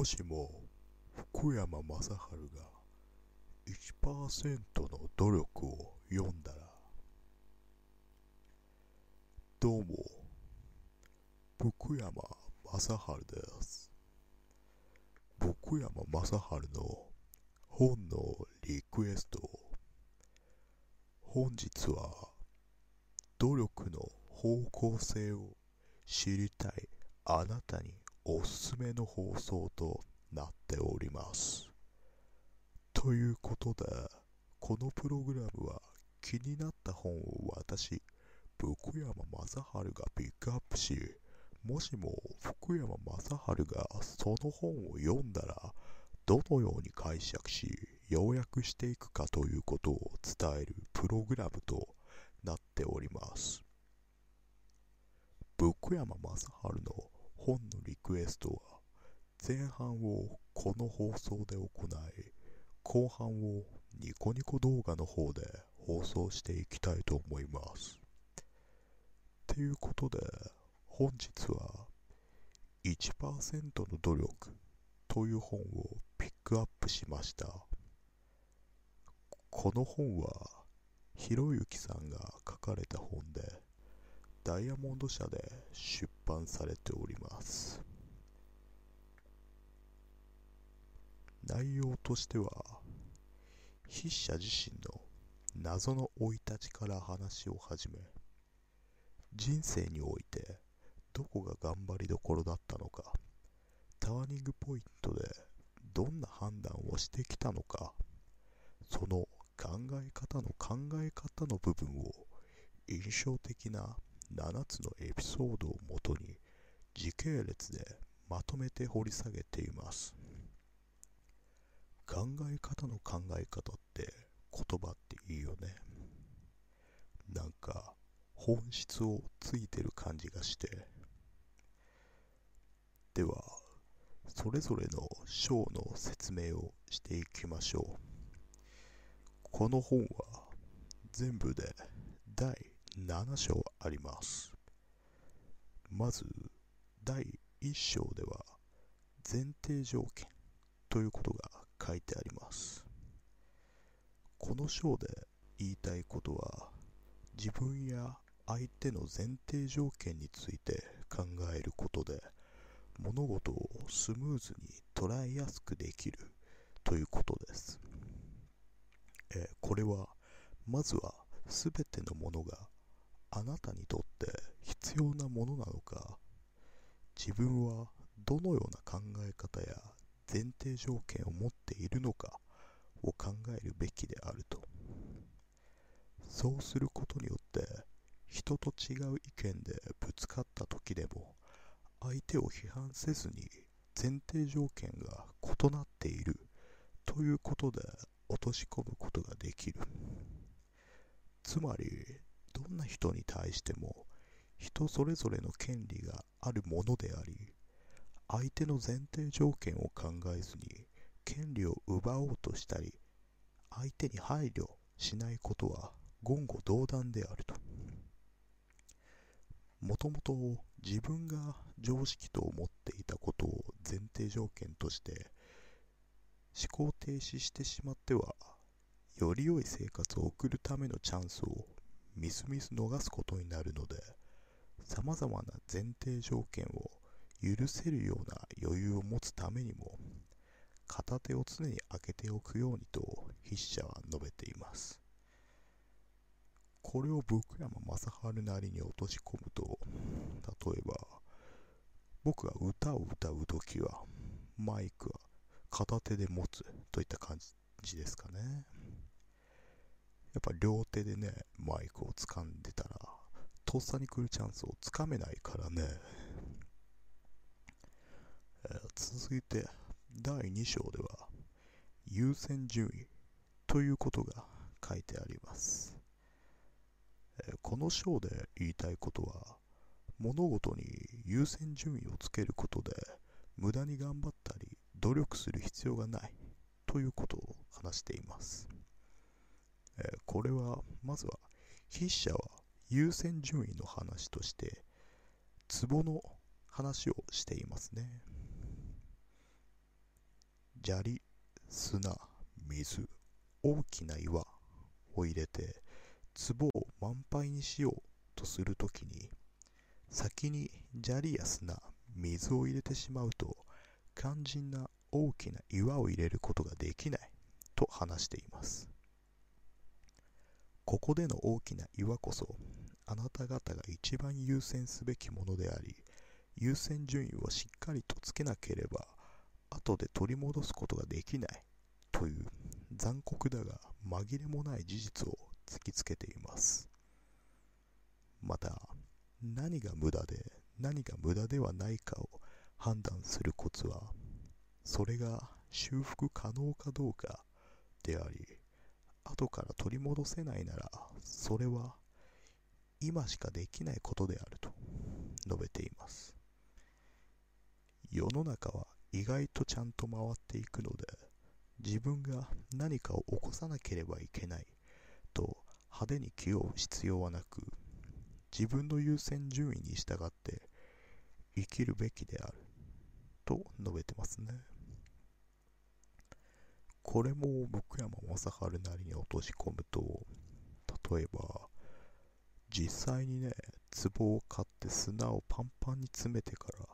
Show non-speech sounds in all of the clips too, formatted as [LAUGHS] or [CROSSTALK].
もしも福山雅治が1%の努力を読んだらどうも福山雅治です。福山雅治の本のリクエスト本日は努力の方向性を知りたいあなたにおすすめの放送となっております。ということで、このプログラムは気になった本を私、福山雅治がピックアップし、もしも福山雅治がその本を読んだら、どのように解釈し、要約していくかということを伝えるプログラムとなっております。福山雅治の本のリクエストは前半をこの放送で行い後半をニコニコ動画の方で放送していきたいと思います。ということで本日は1%の努力という本をピックアップしました。この本はひろゆきさんが書かれた本でダイヤモンド社で出版されております。内容としては筆者自身の謎の生い立ちから話を始め人生においてどこが頑張りどころだったのかターニングポイントでどんな判断をしてきたのかその考え方の考え方の部分を印象的な7つのエピソードをもとに時系列でまとめて掘り下げています。考え方の考え方って言葉っていいよね。なんか本質をついてる感じがして。ではそれぞれの章の説明をしていきましょう。この本は全部で第7章あります。まず、第1章では、前提条件ということが書いてあります。この章で言いたいことは、自分や相手の前提条件について考えることで、物事をスムーズに捉えやすくできるということです。えこれは、まずは全てのものがあなたにとって必要なものなのか自分はどのような考え方や前提条件を持っているのかを考えるべきであると。そうすることによって人と違う意見でぶつかった時でも相手を批判せずに前提条件が異なっているということで落とし込むことができる。つまりな人に対しても人それぞれの権利があるものであり相手の前提条件を考えずに権利を奪おうとしたり相手に配慮しないことは言語道断であると。もともと自分が常識と思っていたことを前提条件として思考停止してしまってはより良い生活を送るためのチャンスをみすみす逃すことになるので様々な前提条件を許せるような余裕を持つためにも片手を常に開けておくようにと筆者は述べています。これを福山雅治なりに落とし込むと例えば僕が歌を歌う時はマイクは片手で持つといった感じですかね。やっぱ両手でね、マイクを掴んでたら、とっさに来るチャンスをつかめないからね。えー、続いて、第2章では、優先順位ということが書いてあります。えー、この章で言いたいことは、物事に優先順位をつけることで、無駄に頑張ったり、努力する必要がないということを話しています。これはまずは筆者は優先順位の話として壺の話をしていますね。砂利、砂、水、大きな岩を入れて壺を満杯にしようとするときに先に砂利や砂、水を入れてしまうと肝心な大きな岩を入れることができないと話しています。ここでの大きな岩こそあなた方が一番優先すべきものであり優先順位をしっかりとつけなければ後で取り戻すことができないという残酷だが紛れもない事実を突きつけています。また何が無駄で何が無駄ではないかを判断するコツはそれが修復可能かどうかであり後から取り戻せないならそれは今しかできないことであると述べています。世の中は意外とちゃんと回っていくので自分が何かを起こさなければいけないと派手に気負う必要はなく自分の優先順位に従って生きるべきであると述べてますね。これも僕山正治なりに落とし込むと例えば実際にね壺を買って砂をパンパンに詰めてから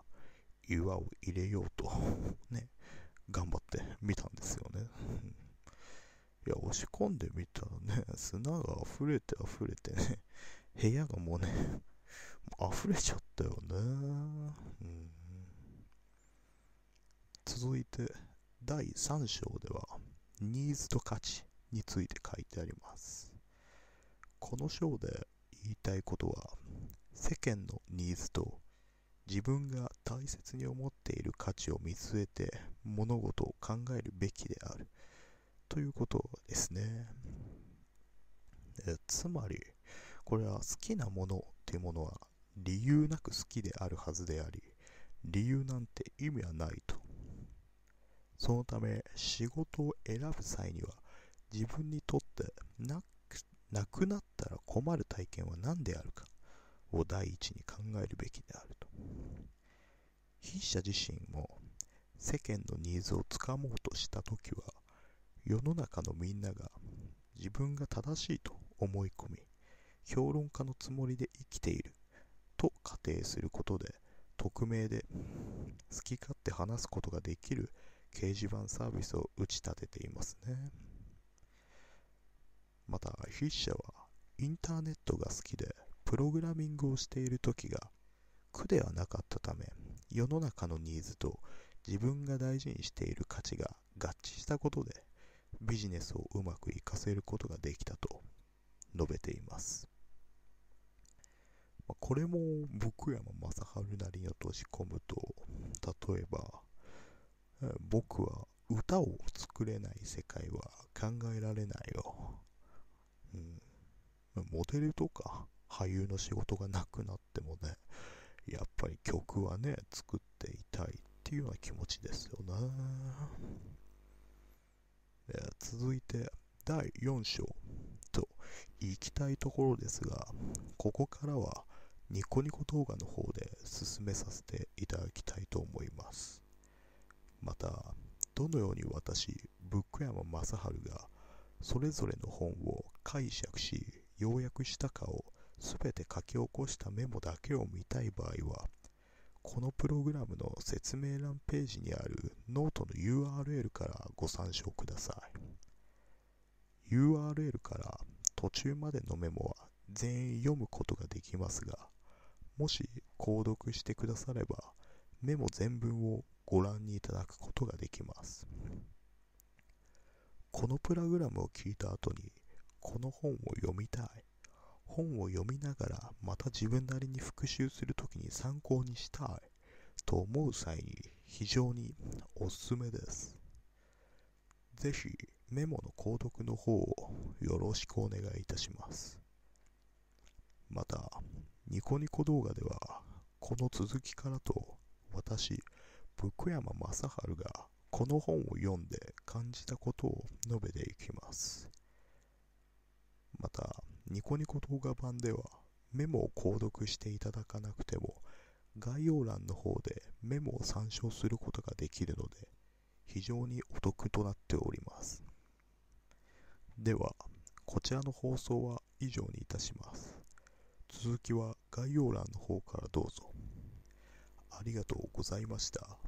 岩を入れようと [LAUGHS] ね頑張ってみたんですよね。いや、押し込んでみたらね、砂が溢れて溢れてね、部屋がもうね、もう溢れちゃったよね。うん、続いて、第3章では、ニーズと価値について書いてあります。この章で言いたいことは、世間のニーズと自分が大切に思っている価値を見据えて物事を考えるべきであるということですね。つまり、これは好きなものっていうものは理由なく好きであるはずであり、理由なんて意味はないと。そのため仕事を選ぶ際には自分にとってなくなったら困る体験は何であるかを第一に考えるべきであると。筆者自身も世間のニーズをつかもうとした時は世の中のみんなが自分が正しいと思い込み評論家のつもりで生きていると仮定することで匿名で好き勝手話すことができる掲示板サービスを打ち立てていますねまた筆者はインターネットが好きでプログラミングをしている時が苦ではなかったため世の中のニーズと自分が大事にしている価値が合致したことでビジネスをうまく活かせることができたと述べています。これも僕山正治なりに落とし込むと例えば僕は歌を作れない世界は考えられないよ、うん、モデルとか俳優の仕事がなくなってもねやっぱり曲はね、作っていたいっていうような気持ちですよね。続いて、第4章と行きたいところですが、ここからはニコニコ動画の方で進めさせていただきたいと思います。また、どのように私、ブック山正治がそれぞれの本を解釈し、要約したかをすべて書き起こしたメモだけを見たい場合は、このプログラムの説明欄ページにあるノートの URL からご参照ください。URL から途中までのメモは全員読むことができますが、もし購読してくだされば、メモ全文をご覧にいただくことができます。このプログラムを聞いた後に、この本を読みたい、本を読みながらまた自分なりに復習するときに参考にしたいと思う際に非常におすすめです。ぜひメモの購読の方をよろしくお願いいたします。また、ニコニコ動画ではこの続きからと私、福山雅治がこの本を読んで感じたことを述べていきます。また、ニコニコ動画版ではメモを購読していただかなくても概要欄の方でメモを参照することができるので非常にお得となっております。ではこちらの放送は以上にいたします。続きは概要欄の方からどうぞ。ありがとうございました。